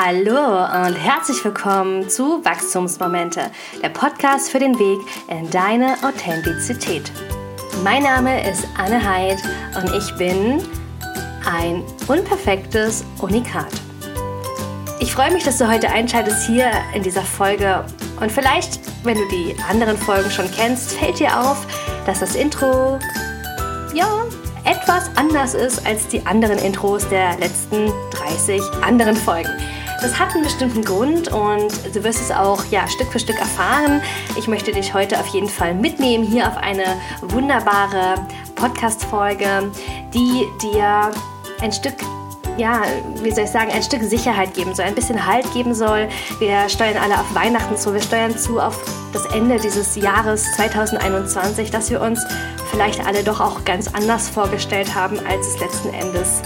Hallo und herzlich willkommen zu Wachstumsmomente, der Podcast für den Weg in deine Authentizität. Mein Name ist Anne Heid und ich bin ein unperfektes Unikat. Ich freue mich, dass du heute einschaltest hier in dieser Folge und vielleicht, wenn du die anderen Folgen schon kennst, fällt dir auf, dass das Intro ja etwas anders ist als die anderen Intros der letzten 30 anderen Folgen. Das hat einen bestimmten Grund und du wirst es auch ja, Stück für Stück erfahren. Ich möchte dich heute auf jeden Fall mitnehmen hier auf eine wunderbare Podcast-Folge, die dir ein Stück ja, wie soll ich sagen, ein Stück Sicherheit geben soll, ein bisschen Halt geben soll. Wir steuern alle auf Weihnachten zu, wir steuern zu auf das Ende dieses Jahres 2021, dass wir uns vielleicht alle doch auch ganz anders vorgestellt haben, als es letzten Endes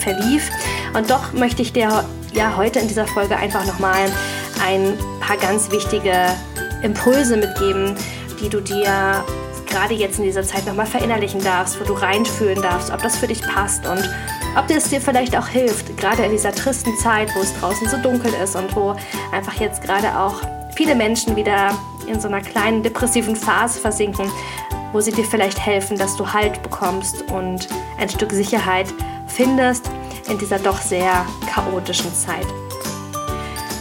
verlief. Und doch möchte ich dir ja heute in dieser Folge einfach nochmal ein paar ganz wichtige Impulse mitgeben, die du dir gerade jetzt in dieser Zeit nochmal verinnerlichen darfst, wo du reinfühlen darfst, ob das für dich passt und ob es dir vielleicht auch hilft, gerade in dieser tristen Zeit, wo es draußen so dunkel ist und wo einfach jetzt gerade auch viele Menschen wieder in so einer kleinen depressiven Phase versinken, wo sie dir vielleicht helfen, dass du Halt bekommst und ein Stück Sicherheit findest in dieser doch sehr chaotischen Zeit.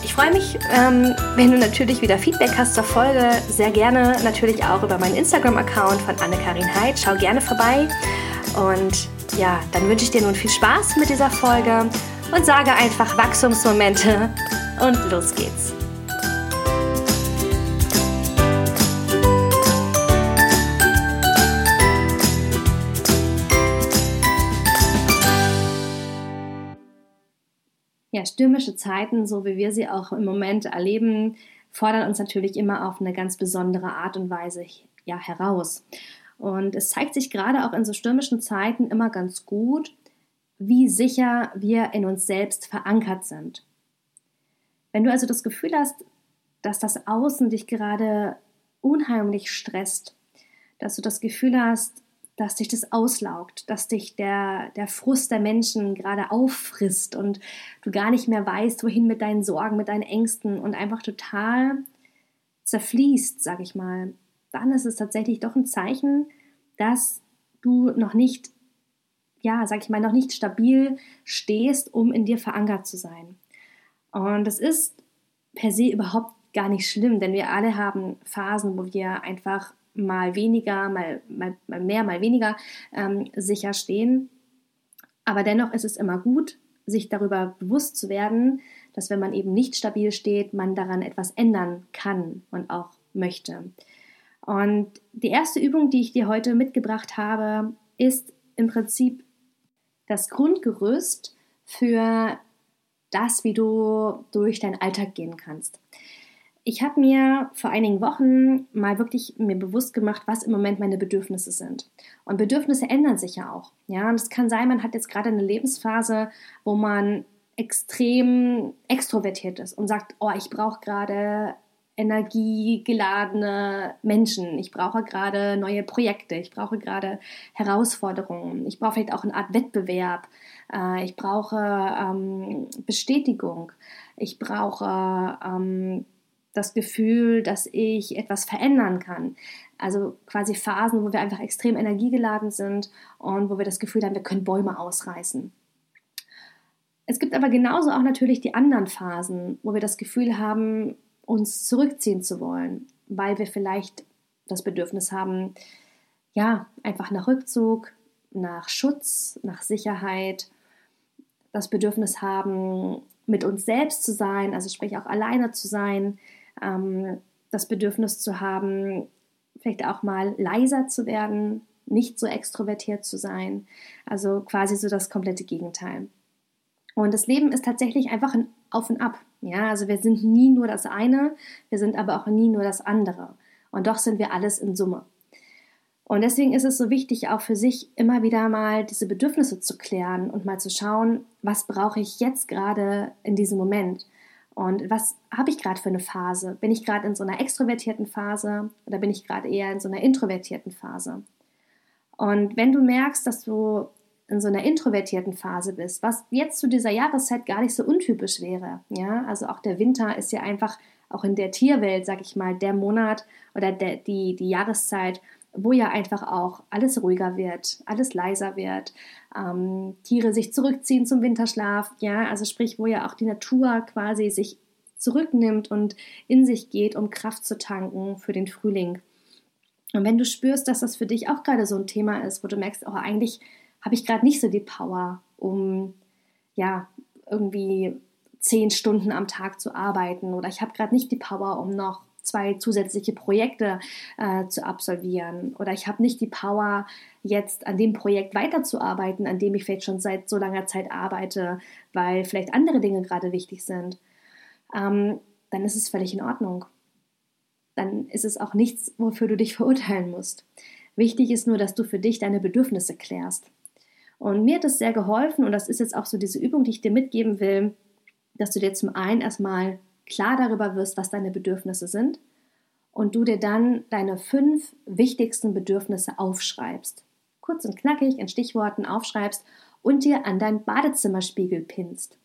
Ich freue mich, ähm, wenn du natürlich wieder Feedback hast zur Folge. Sehr gerne natürlich auch über meinen Instagram-Account von Anne-Karin Heid. Schau gerne vorbei. Und ja, dann wünsche ich dir nun viel Spaß mit dieser Folge und sage einfach Wachstumsmomente und los geht's. Stürmische Zeiten, so wie wir sie auch im Moment erleben, fordern uns natürlich immer auf eine ganz besondere Art und Weise ja, heraus. Und es zeigt sich gerade auch in so stürmischen Zeiten immer ganz gut, wie sicher wir in uns selbst verankert sind. Wenn du also das Gefühl hast, dass das Außen dich gerade unheimlich stresst, dass du das Gefühl hast, dass dich das auslaugt, dass dich der, der Frust der Menschen gerade auffrisst und du gar nicht mehr weißt, wohin mit deinen Sorgen, mit deinen Ängsten und einfach total zerfließt, sag ich mal, dann ist es tatsächlich doch ein Zeichen, dass du noch nicht, ja, sag ich mal, noch nicht stabil stehst, um in dir verankert zu sein. Und das ist per se überhaupt gar nicht schlimm, denn wir alle haben Phasen, wo wir einfach mal weniger, mal, mal, mal mehr, mal weniger ähm, sicher stehen. Aber dennoch ist es immer gut, sich darüber bewusst zu werden, dass wenn man eben nicht stabil steht, man daran etwas ändern kann und auch möchte. Und die erste Übung, die ich dir heute mitgebracht habe, ist im Prinzip das Grundgerüst für das, wie du durch deinen Alltag gehen kannst. Ich habe mir vor einigen Wochen mal wirklich mir bewusst gemacht, was im Moment meine Bedürfnisse sind. Und Bedürfnisse ändern sich ja auch. Ja, und es kann sein, man hat jetzt gerade eine Lebensphase, wo man extrem extrovertiert ist und sagt, oh, ich brauche gerade energiegeladene Menschen. Ich brauche gerade neue Projekte. Ich brauche gerade Herausforderungen. Ich brauche vielleicht auch eine Art Wettbewerb. Äh, ich brauche ähm, Bestätigung. Ich brauche ähm, das Gefühl, dass ich etwas verändern kann. Also quasi Phasen, wo wir einfach extrem energiegeladen sind und wo wir das Gefühl haben, wir können Bäume ausreißen. Es gibt aber genauso auch natürlich die anderen Phasen, wo wir das Gefühl haben, uns zurückziehen zu wollen, weil wir vielleicht das Bedürfnis haben, ja, einfach nach Rückzug, nach Schutz, nach Sicherheit, das Bedürfnis haben, mit uns selbst zu sein, also sprich auch alleine zu sein, ähm, das Bedürfnis zu haben, vielleicht auch mal leiser zu werden, nicht so extrovertiert zu sein, also quasi so das komplette Gegenteil. Und das Leben ist tatsächlich einfach ein Auf und Ab. Ja, also wir sind nie nur das eine, wir sind aber auch nie nur das andere. Und doch sind wir alles in Summe. Und deswegen ist es so wichtig, auch für sich immer wieder mal diese Bedürfnisse zu klären und mal zu schauen, was brauche ich jetzt gerade in diesem Moment? Und was habe ich gerade für eine Phase? Bin ich gerade in so einer extrovertierten Phase oder bin ich gerade eher in so einer introvertierten Phase? Und wenn du merkst, dass du in so einer introvertierten Phase bist, was jetzt zu dieser Jahreszeit gar nicht so untypisch wäre. Ja, also auch der Winter ist ja einfach auch in der Tierwelt, sag ich mal, der Monat oder der, die, die Jahreszeit, wo ja einfach auch alles ruhiger wird, alles leiser wird, ähm, Tiere sich zurückziehen zum Winterschlaf, ja, also sprich, wo ja auch die Natur quasi sich zurücknimmt und in sich geht, um Kraft zu tanken für den Frühling. Und wenn du spürst, dass das für dich auch gerade so ein Thema ist, wo du merkst, oh, eigentlich habe ich gerade nicht so die Power, um ja irgendwie zehn Stunden am Tag zu arbeiten oder ich habe gerade nicht die Power, um noch zwei zusätzliche Projekte äh, zu absolvieren oder ich habe nicht die Power, jetzt an dem Projekt weiterzuarbeiten, an dem ich vielleicht schon seit so langer Zeit arbeite, weil vielleicht andere Dinge gerade wichtig sind, ähm, dann ist es völlig in Ordnung. Dann ist es auch nichts, wofür du dich verurteilen musst. Wichtig ist nur, dass du für dich deine Bedürfnisse klärst. Und mir hat es sehr geholfen, und das ist jetzt auch so diese Übung, die ich dir mitgeben will, dass du dir zum einen erstmal klar darüber wirst, was deine Bedürfnisse sind und du dir dann deine fünf wichtigsten Bedürfnisse aufschreibst. Kurz und knackig in Stichworten aufschreibst und dir an deinen Badezimmerspiegel pinnst.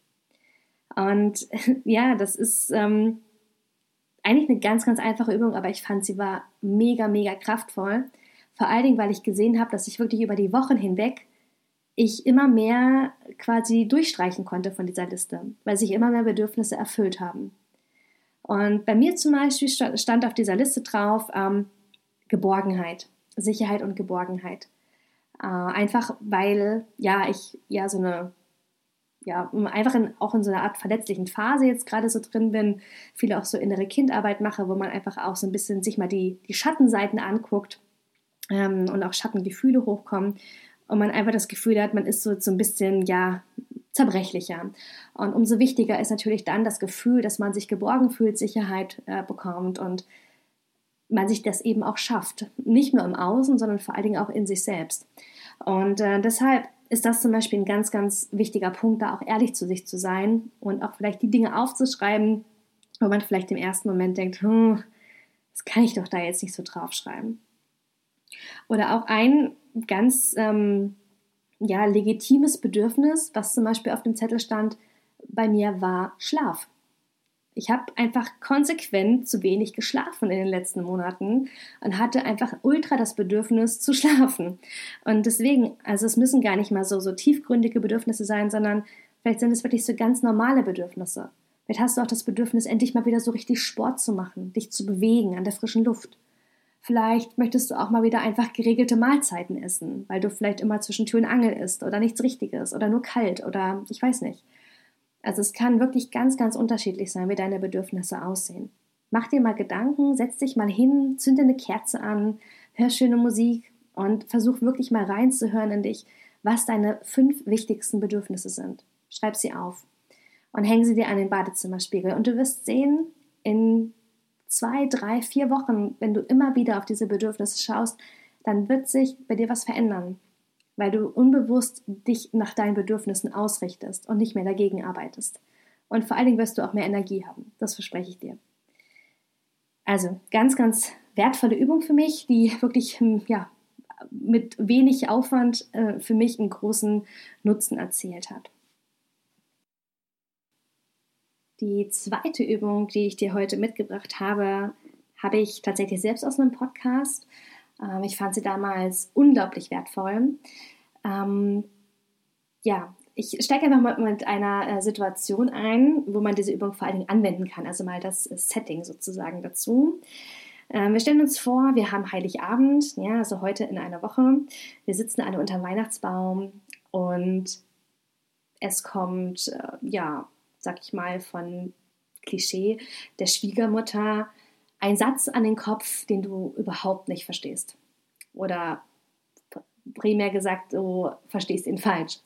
Und ja, das ist ähm, eigentlich eine ganz, ganz einfache Übung, aber ich fand sie war mega, mega kraftvoll. Vor allen Dingen, weil ich gesehen habe, dass ich wirklich über die Wochen hinweg ich immer mehr quasi durchstreichen konnte von dieser Liste, weil sich immer mehr Bedürfnisse erfüllt haben. Und bei mir zum Beispiel stand auf dieser Liste drauf ähm, Geborgenheit, Sicherheit und Geborgenheit. Äh, einfach weil ja ich ja so eine ja, einfach in, auch in so einer Art verletzlichen Phase jetzt gerade so drin bin, viele auch so innere Kindarbeit mache, wo man einfach auch so ein bisschen sich mal die, die Schattenseiten anguckt ähm, und auch Schattengefühle hochkommen und man einfach das Gefühl hat, man ist so, so ein bisschen, ja, zerbrechlicher. Und umso wichtiger ist natürlich dann das Gefühl, dass man sich geborgen fühlt, Sicherheit äh, bekommt und man sich das eben auch schafft. Nicht nur im Außen, sondern vor allen Dingen auch in sich selbst. Und äh, deshalb ist das zum Beispiel ein ganz, ganz wichtiger Punkt, da auch ehrlich zu sich zu sein und auch vielleicht die Dinge aufzuschreiben, wo man vielleicht im ersten Moment denkt, hm, das kann ich doch da jetzt nicht so draufschreiben. Oder auch ein ganz ähm, ja, legitimes Bedürfnis, was zum Beispiel auf dem Zettel stand, bei mir war Schlaf. Ich habe einfach konsequent zu wenig geschlafen in den letzten Monaten und hatte einfach ultra das Bedürfnis zu schlafen. Und deswegen, also es müssen gar nicht mal so, so tiefgründige Bedürfnisse sein, sondern vielleicht sind es wirklich so ganz normale Bedürfnisse. Vielleicht hast du auch das Bedürfnis, endlich mal wieder so richtig Sport zu machen, dich zu bewegen an der frischen Luft. Vielleicht möchtest du auch mal wieder einfach geregelte Mahlzeiten essen, weil du vielleicht immer zwischen Tür und Angel isst oder nichts Richtiges oder nur kalt oder ich weiß nicht. Also es kann wirklich ganz, ganz unterschiedlich sein, wie deine Bedürfnisse aussehen. Mach dir mal Gedanken, setz dich mal hin, zünde eine Kerze an, hör schöne Musik und versuch wirklich mal reinzuhören in dich, was deine fünf wichtigsten Bedürfnisse sind. Schreib sie auf und häng sie dir an den Badezimmerspiegel und du wirst sehen, in zwei, drei, vier Wochen, wenn du immer wieder auf diese Bedürfnisse schaust, dann wird sich bei dir was verändern, weil du unbewusst dich nach deinen Bedürfnissen ausrichtest und nicht mehr dagegen arbeitest. Und vor allen Dingen wirst du auch mehr Energie haben. Das verspreche ich dir. Also ganz, ganz wertvolle Übung für mich, die wirklich hm, ja, mit wenig Aufwand äh, für mich einen großen Nutzen erzielt hat. Die zweite Übung, die ich dir heute mitgebracht habe, habe ich tatsächlich selbst aus einem Podcast. Ähm, ich fand sie damals unglaublich wertvoll. Ähm, ja, ich steige einfach mal mit einer äh, Situation ein, wo man diese Übung vor allen Dingen anwenden kann. Also mal das Setting sozusagen dazu. Ähm, wir stellen uns vor, wir haben Heiligabend, ja, also heute in einer Woche. Wir sitzen alle unter dem Weihnachtsbaum und es kommt, äh, ja, sag ich mal, von Klischee der Schwiegermutter ein Satz an den Kopf, den du überhaupt nicht verstehst. Oder primär gesagt, du verstehst ihn falsch.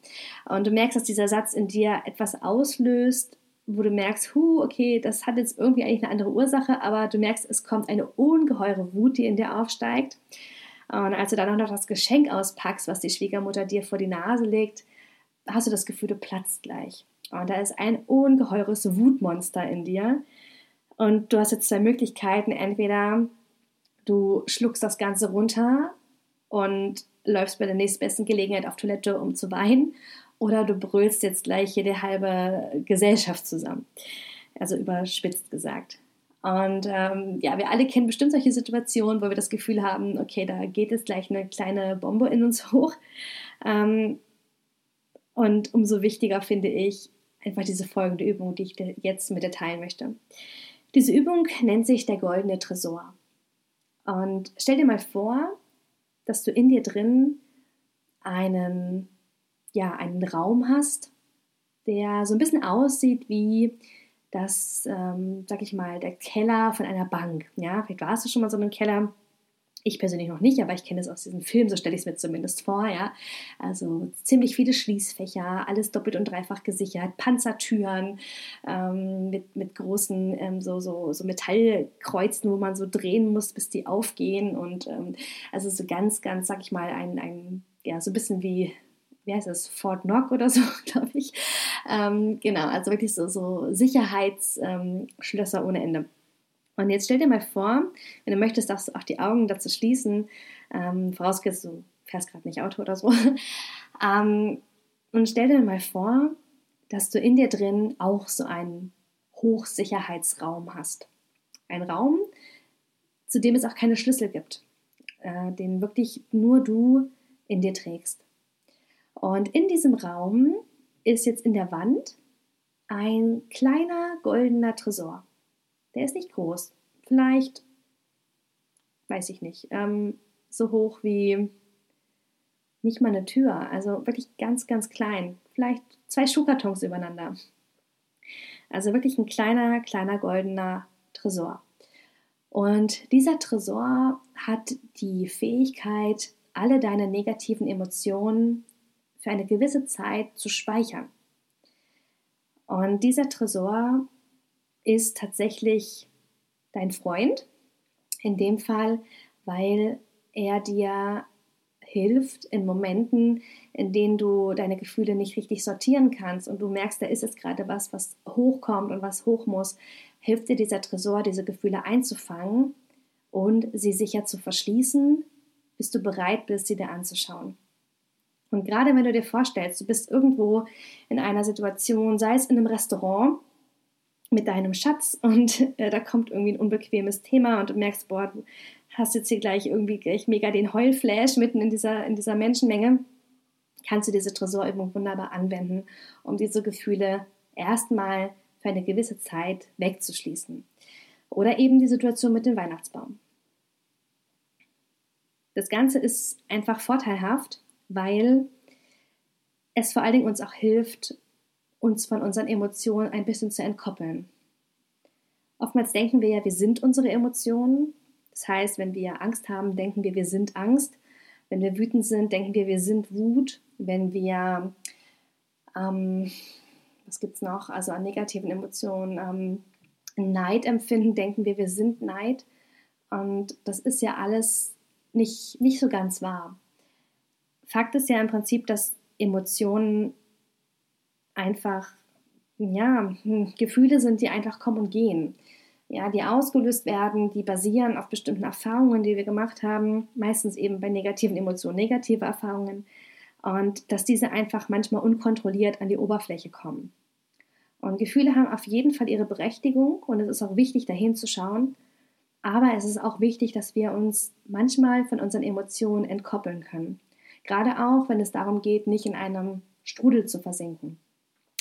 Und du merkst, dass dieser Satz in dir etwas auslöst, wo du merkst, hu, okay, das hat jetzt irgendwie eigentlich eine andere Ursache, aber du merkst, es kommt eine ungeheure Wut, die in dir aufsteigt. Und als du dann auch noch das Geschenk auspackst, was die Schwiegermutter dir vor die Nase legt, hast du das Gefühl, du platzt gleich. Und da ist ein ungeheures Wutmonster in dir. Und du hast jetzt zwei Möglichkeiten. Entweder du schluckst das Ganze runter und läufst bei der nächstbesten Gelegenheit auf Toilette, um zu weinen, oder du brüllst jetzt gleich die halbe Gesellschaft zusammen. Also überspitzt gesagt. Und ähm, ja, wir alle kennen bestimmt solche Situationen, wo wir das Gefühl haben, okay, da geht jetzt gleich eine kleine Bombe in uns hoch. Ähm, und umso wichtiger finde ich einfach diese folgende Übung, die ich jetzt mit dir teilen möchte. Diese Übung nennt sich der goldene Tresor. Und stell dir mal vor, dass du in dir drin einen, ja, einen Raum hast, der so ein bisschen aussieht wie das, ähm, sag ich mal, der Keller von einer Bank. Ja, vielleicht warst du schon mal so in einem Keller. Ich persönlich noch nicht, aber ich kenne es aus diesem Film, so stelle ich es mir zumindest vor, ja. Also ziemlich viele Schließfächer, alles doppelt und dreifach gesichert, Panzertüren ähm, mit, mit großen ähm, so, so, so Metallkreuzen, wo man so drehen muss, bis die aufgehen. Und ähm, also so ganz, ganz, sag ich mal, ein, ein ja, so ein bisschen wie wie heißt das, Fort Knock oder so, glaube ich. Ähm, genau, also wirklich so, so Sicherheitsschlösser ähm, ohne Ende. Und jetzt stell dir mal vor, wenn du möchtest, darfst du auch die Augen dazu schließen, ähm, vorausgesetzt du fährst gerade nicht Auto oder so. ähm, und stell dir mal vor, dass du in dir drin auch so einen Hochsicherheitsraum hast. Ein Raum, zu dem es auch keine Schlüssel gibt, äh, den wirklich nur du in dir trägst. Und in diesem Raum ist jetzt in der Wand ein kleiner goldener Tresor. Der ist nicht groß. Vielleicht, weiß ich nicht, ähm, so hoch wie nicht mal eine Tür. Also wirklich ganz, ganz klein. Vielleicht zwei Schuhkartons übereinander. Also wirklich ein kleiner, kleiner goldener Tresor. Und dieser Tresor hat die Fähigkeit, alle deine negativen Emotionen für eine gewisse Zeit zu speichern. Und dieser Tresor ist tatsächlich dein Freund, in dem Fall, weil er dir hilft in Momenten, in denen du deine Gefühle nicht richtig sortieren kannst und du merkst, da ist jetzt gerade was, was hochkommt und was hoch muss, hilft dir dieser Tresor, diese Gefühle einzufangen und sie sicher zu verschließen, bis du bereit bist, sie dir anzuschauen. Und gerade wenn du dir vorstellst, du bist irgendwo in einer Situation, sei es in einem Restaurant mit deinem Schatz und äh, da kommt irgendwie ein unbequemes Thema und du merkst, boah, du hast jetzt hier gleich irgendwie gleich mega den Heulflash mitten in dieser, in dieser Menschenmenge, kannst du diese Tresorübung wunderbar anwenden, um diese Gefühle erstmal für eine gewisse Zeit wegzuschließen. Oder eben die Situation mit dem Weihnachtsbaum. Das Ganze ist einfach vorteilhaft, weil es vor allen Dingen uns auch hilft, uns von unseren Emotionen ein bisschen zu entkoppeln. Oftmals denken wir ja, wir sind unsere Emotionen. Das heißt, wenn wir Angst haben, denken wir, wir sind Angst. Wenn wir wütend sind, denken wir, wir sind Wut. Wenn wir, ähm, was gibt es noch, also an negativen Emotionen, ähm, Neid empfinden, denken wir, wir sind Neid. Und das ist ja alles nicht, nicht so ganz wahr. Fakt ist ja im Prinzip, dass Emotionen einfach, ja, hm, Gefühle sind, die einfach kommen und gehen. Ja, die ausgelöst werden, die basieren auf bestimmten Erfahrungen, die wir gemacht haben, meistens eben bei negativen Emotionen, negative Erfahrungen. Und dass diese einfach manchmal unkontrolliert an die Oberfläche kommen. Und Gefühle haben auf jeden Fall ihre Berechtigung und es ist auch wichtig, dahin zu schauen. Aber es ist auch wichtig, dass wir uns manchmal von unseren Emotionen entkoppeln können. Gerade auch, wenn es darum geht, nicht in einem Strudel zu versinken.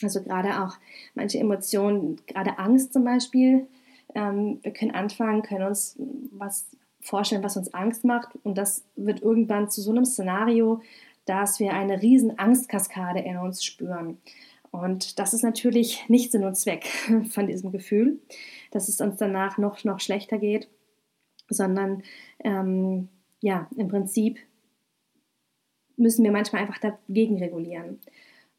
Also gerade auch manche Emotionen, gerade Angst zum Beispiel. Ähm, wir können anfangen, können uns was vorstellen, was uns Angst macht. Und das wird irgendwann zu so einem Szenario, dass wir eine riesen Angstkaskade in uns spüren. Und das ist natürlich nicht Sinn und Zweck von diesem Gefühl, dass es uns danach noch, noch schlechter geht, sondern ähm, ja, im Prinzip müssen wir manchmal einfach dagegen regulieren.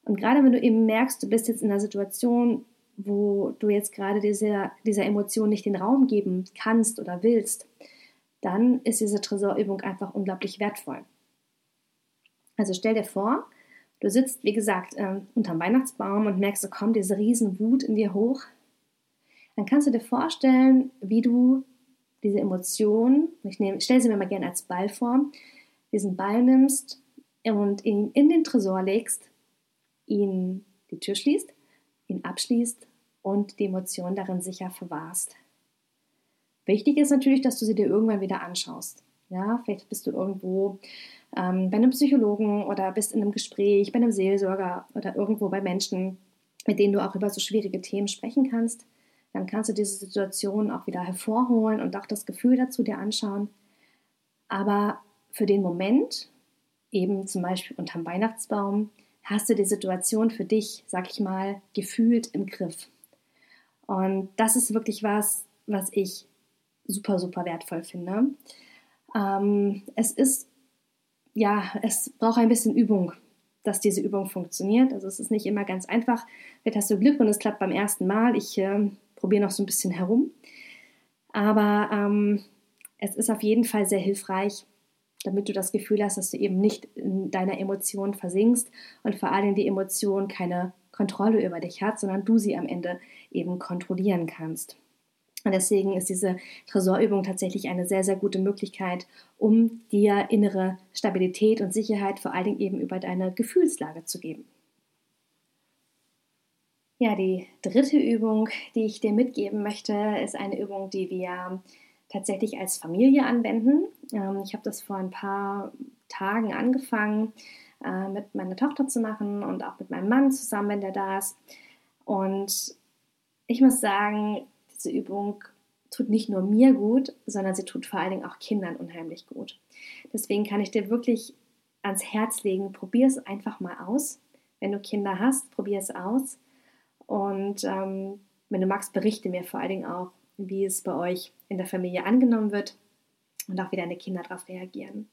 Und gerade wenn du eben merkst, du bist jetzt in einer Situation, wo du jetzt gerade dieser, dieser Emotion nicht den Raum geben kannst oder willst, dann ist diese Tresorübung einfach unglaublich wertvoll. Also stell dir vor, du sitzt, wie gesagt, ähm, unterm Weihnachtsbaum und merkst, so kommt diese riesen Wut in dir hoch. Dann kannst du dir vorstellen, wie du diese Emotion, ich stelle sie mir mal gerne als Ball vor, diesen Ball nimmst und ihn in den Tresor legst, ihn die Tür schließt, ihn abschließt und die Emotion darin sicher verwahrst. Wichtig ist natürlich, dass du sie dir irgendwann wieder anschaust. Ja, vielleicht bist du irgendwo ähm, bei einem Psychologen oder bist in einem Gespräch, bei einem Seelsorger oder irgendwo bei Menschen, mit denen du auch über so schwierige Themen sprechen kannst. Dann kannst du diese Situation auch wieder hervorholen und auch das Gefühl dazu dir anschauen. Aber für den Moment, eben zum Beispiel unterm Weihnachtsbaum, hast du die Situation für dich, sag ich mal, gefühlt im Griff. Und das ist wirklich was, was ich super, super wertvoll finde. Ähm, es ist, ja, es braucht ein bisschen Übung, dass diese Übung funktioniert. Also es ist nicht immer ganz einfach. Vielleicht hast du Glück und es klappt beim ersten Mal. Ich äh, probiere noch so ein bisschen herum. Aber ähm, es ist auf jeden Fall sehr hilfreich, damit du das Gefühl hast, dass du eben nicht in deiner Emotion versinkst und vor allem die Emotion keine Kontrolle über dich hat, sondern du sie am Ende eben kontrollieren kannst. Und deswegen ist diese Tresorübung tatsächlich eine sehr, sehr gute Möglichkeit, um dir innere Stabilität und Sicherheit vor allen Dingen eben über deine Gefühlslage zu geben. Ja, die dritte Übung, die ich dir mitgeben möchte, ist eine Übung, die wir tatsächlich als Familie anwenden. Ähm, ich habe das vor ein paar Tagen angefangen, äh, mit meiner Tochter zu machen und auch mit meinem Mann zusammen, wenn der da ist. Und ich muss sagen, diese Übung tut nicht nur mir gut, sondern sie tut vor allen Dingen auch Kindern unheimlich gut. Deswegen kann ich dir wirklich ans Herz legen, probier es einfach mal aus. Wenn du Kinder hast, probier es aus. Und ähm, wenn du magst, berichte mir vor allen Dingen auch, wie es bei euch in der Familie angenommen wird und auch wie deine Kinder darauf reagieren.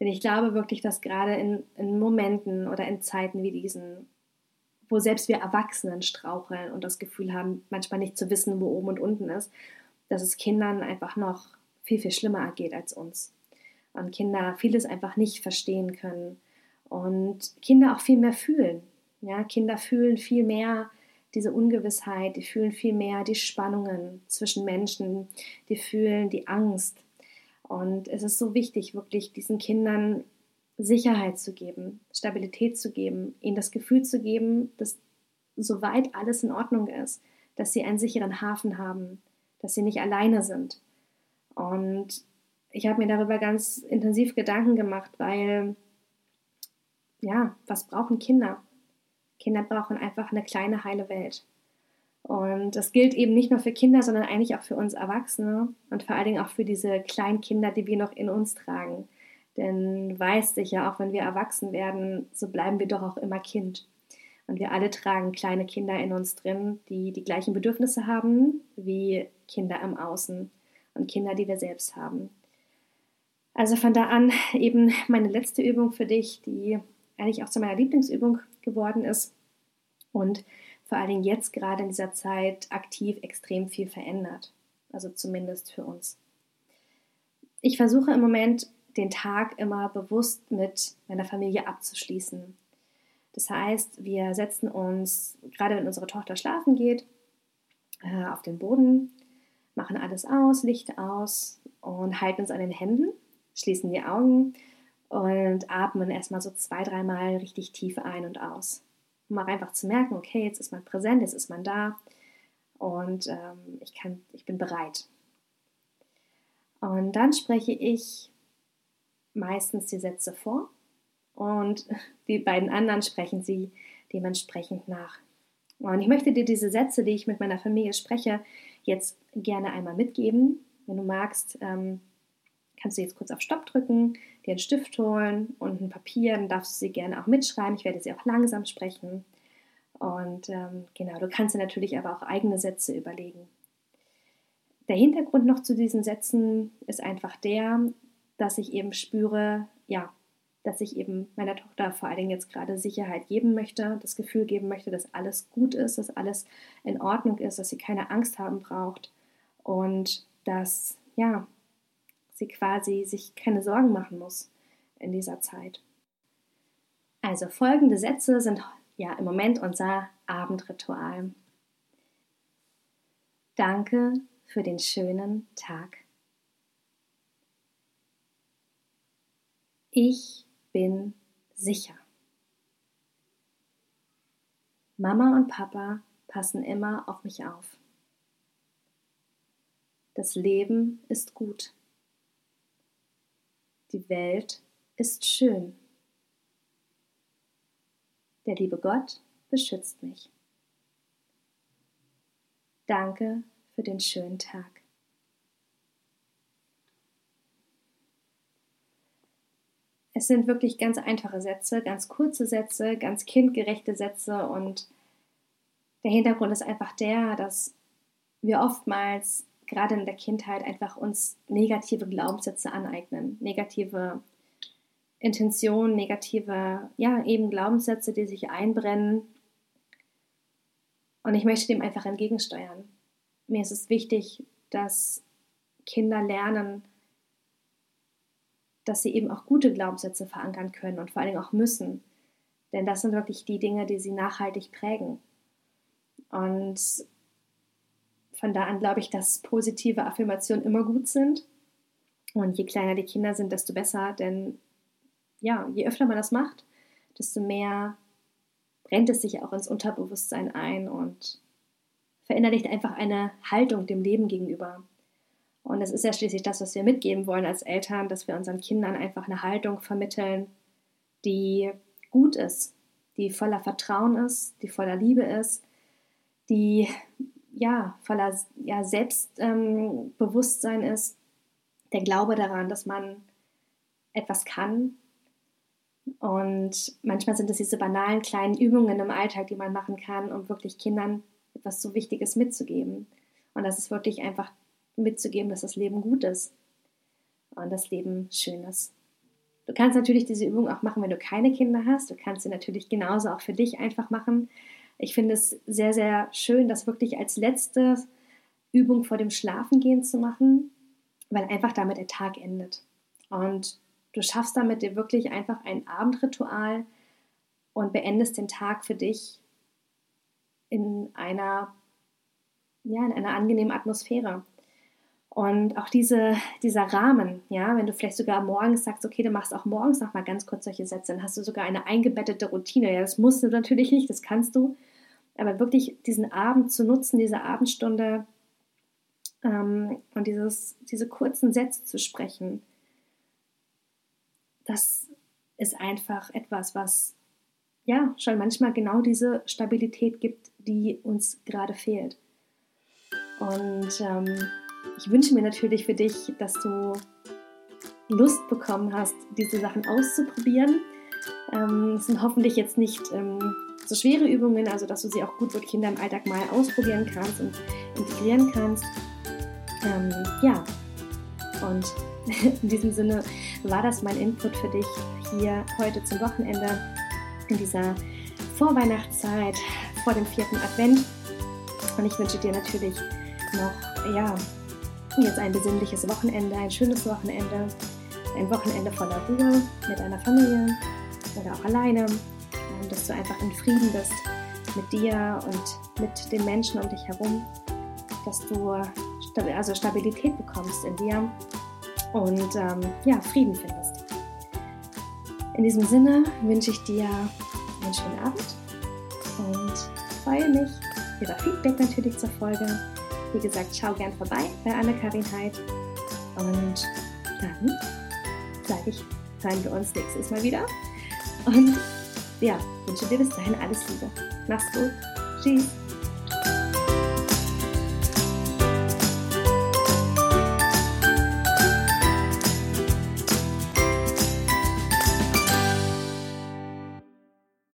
Denn ich glaube wirklich, dass gerade in, in Momenten oder in Zeiten wie diesen, wo selbst wir Erwachsenen straucheln und das Gefühl haben, manchmal nicht zu wissen, wo oben und unten ist, dass es Kindern einfach noch viel, viel schlimmer geht als uns. Und Kinder vieles einfach nicht verstehen können. Und Kinder auch viel mehr fühlen. Ja, Kinder fühlen viel mehr diese Ungewissheit, die fühlen viel mehr die Spannungen zwischen Menschen, die fühlen die Angst. Und es ist so wichtig, wirklich diesen Kindern Sicherheit zu geben, Stabilität zu geben, ihnen das Gefühl zu geben, dass soweit alles in Ordnung ist, dass sie einen sicheren Hafen haben, dass sie nicht alleine sind. Und ich habe mir darüber ganz intensiv Gedanken gemacht, weil, ja, was brauchen Kinder? Kinder brauchen einfach eine kleine, heile Welt. Und das gilt eben nicht nur für Kinder, sondern eigentlich auch für uns Erwachsene und vor allen Dingen auch für diese kleinen Kinder, die wir noch in uns tragen. Denn weiß sicher, auch wenn wir erwachsen werden, so bleiben wir doch auch immer Kind. Und wir alle tragen kleine Kinder in uns drin, die die gleichen Bedürfnisse haben wie Kinder im Außen und Kinder, die wir selbst haben. Also von da an eben meine letzte Übung für dich, die eigentlich auch zu meiner Lieblingsübung geworden ist und vor allen Dingen jetzt gerade in dieser Zeit aktiv extrem viel verändert. Also zumindest für uns. Ich versuche im Moment den Tag immer bewusst mit meiner Familie abzuschließen. Das heißt, wir setzen uns, gerade wenn unsere Tochter schlafen geht, äh, auf den Boden, machen alles aus, Licht aus und halten uns an den Händen, schließen die Augen und atmen erstmal so zwei, dreimal richtig tief ein und aus. Um auch einfach zu merken, okay, jetzt ist man präsent, jetzt ist man da und ähm, ich, kann, ich bin bereit. Und dann spreche ich meistens die Sätze vor und die beiden anderen sprechen sie dementsprechend nach. Und ich möchte dir diese Sätze, die ich mit meiner Familie spreche, jetzt gerne einmal mitgeben. Wenn du magst, ähm, kannst du jetzt kurz auf Stopp drücken, dir einen Stift holen und ein Papier, dann darfst du sie gerne auch mitschreiben. Ich werde sie auch langsam sprechen. Und ähm, genau, du kannst dir natürlich aber auch eigene Sätze überlegen. Der Hintergrund noch zu diesen Sätzen ist einfach der, dass ich eben spüre, ja, dass ich eben meiner Tochter vor allen Dingen jetzt gerade Sicherheit geben möchte, das Gefühl geben möchte, dass alles gut ist, dass alles in Ordnung ist, dass sie keine Angst haben braucht und dass, ja, sie quasi sich keine Sorgen machen muss in dieser Zeit. Also folgende Sätze sind ja im Moment unser Abendritual. Danke für den schönen Tag. Ich bin sicher. Mama und Papa passen immer auf mich auf. Das Leben ist gut. Die Welt ist schön. Der liebe Gott beschützt mich. Danke für den schönen Tag. Es sind wirklich ganz einfache Sätze, ganz kurze Sätze, ganz kindgerechte Sätze und der Hintergrund ist einfach der, dass wir oftmals gerade in der Kindheit einfach uns negative Glaubenssätze aneignen, negative Intentionen, negative, ja, eben Glaubenssätze, die sich einbrennen. Und ich möchte dem einfach entgegensteuern. Mir ist es wichtig, dass Kinder lernen, dass sie eben auch gute Glaubenssätze verankern können und vor allen Dingen auch müssen. Denn das sind wirklich die Dinge, die sie nachhaltig prägen. Und von da an glaube ich, dass positive Affirmationen immer gut sind. Und je kleiner die Kinder sind, desto besser. Denn ja, je öfter man das macht, desto mehr brennt es sich auch ins Unterbewusstsein ein und verinnerlicht einfach eine Haltung dem Leben gegenüber. Und es ist ja schließlich das, was wir mitgeben wollen als Eltern, dass wir unseren Kindern einfach eine Haltung vermitteln, die gut ist, die voller Vertrauen ist, die voller Liebe ist, die ja voller ja, Selbstbewusstsein ähm, ist, der Glaube daran, dass man etwas kann. Und manchmal sind es diese banalen kleinen Übungen im Alltag, die man machen kann, um wirklich Kindern etwas so Wichtiges mitzugeben. Und das ist wirklich einfach mitzugeben, dass das Leben gut ist und das Leben schön ist. Du kannst natürlich diese Übung auch machen, wenn du keine Kinder hast. Du kannst sie natürlich genauso auch für dich einfach machen. Ich finde es sehr, sehr schön, das wirklich als letzte Übung vor dem Schlafengehen zu machen, weil einfach damit der Tag endet. Und du schaffst damit dir wirklich einfach ein Abendritual und beendest den Tag für dich in einer, ja, in einer angenehmen Atmosphäre. Und auch diese, dieser Rahmen, ja, wenn du vielleicht sogar morgens sagst, okay, du machst auch morgens noch mal ganz kurz solche Sätze, dann hast du sogar eine eingebettete Routine. Ja, das musst du natürlich nicht, das kannst du. Aber wirklich diesen Abend zu nutzen, diese Abendstunde ähm, und dieses, diese kurzen Sätze zu sprechen, das ist einfach etwas, was ja schon manchmal genau diese Stabilität gibt, die uns gerade fehlt. Und ähm, ich wünsche mir natürlich für dich, dass du Lust bekommen hast, diese Sachen auszuprobieren. Ähm, es sind hoffentlich jetzt nicht ähm, so schwere Übungen, also dass du sie auch gut mit Kindern im Alltag mal ausprobieren kannst und integrieren kannst. Ähm, ja, und in diesem Sinne war das mein Input für dich hier heute zum Wochenende in dieser Vorweihnachtszeit vor dem vierten Advent. Und ich wünsche dir natürlich noch, ja, jetzt ein besinnliches Wochenende, ein schönes Wochenende, ein Wochenende voller Ruhe mit deiner Familie oder auch alleine, dass du einfach in Frieden bist mit dir und mit den Menschen um dich herum, dass du also Stabilität bekommst in dir und ähm, ja, Frieden findest. In diesem Sinne wünsche ich dir einen schönen Abend und freue mich über Feedback natürlich zur Folge wie gesagt, schau gern vorbei bei Anne-Karin Heid. Und dann sage ich, hören wir uns nächstes Mal wieder. Und ja, wünsche dir bis dahin alles Liebe. Mach's gut. Tschüss.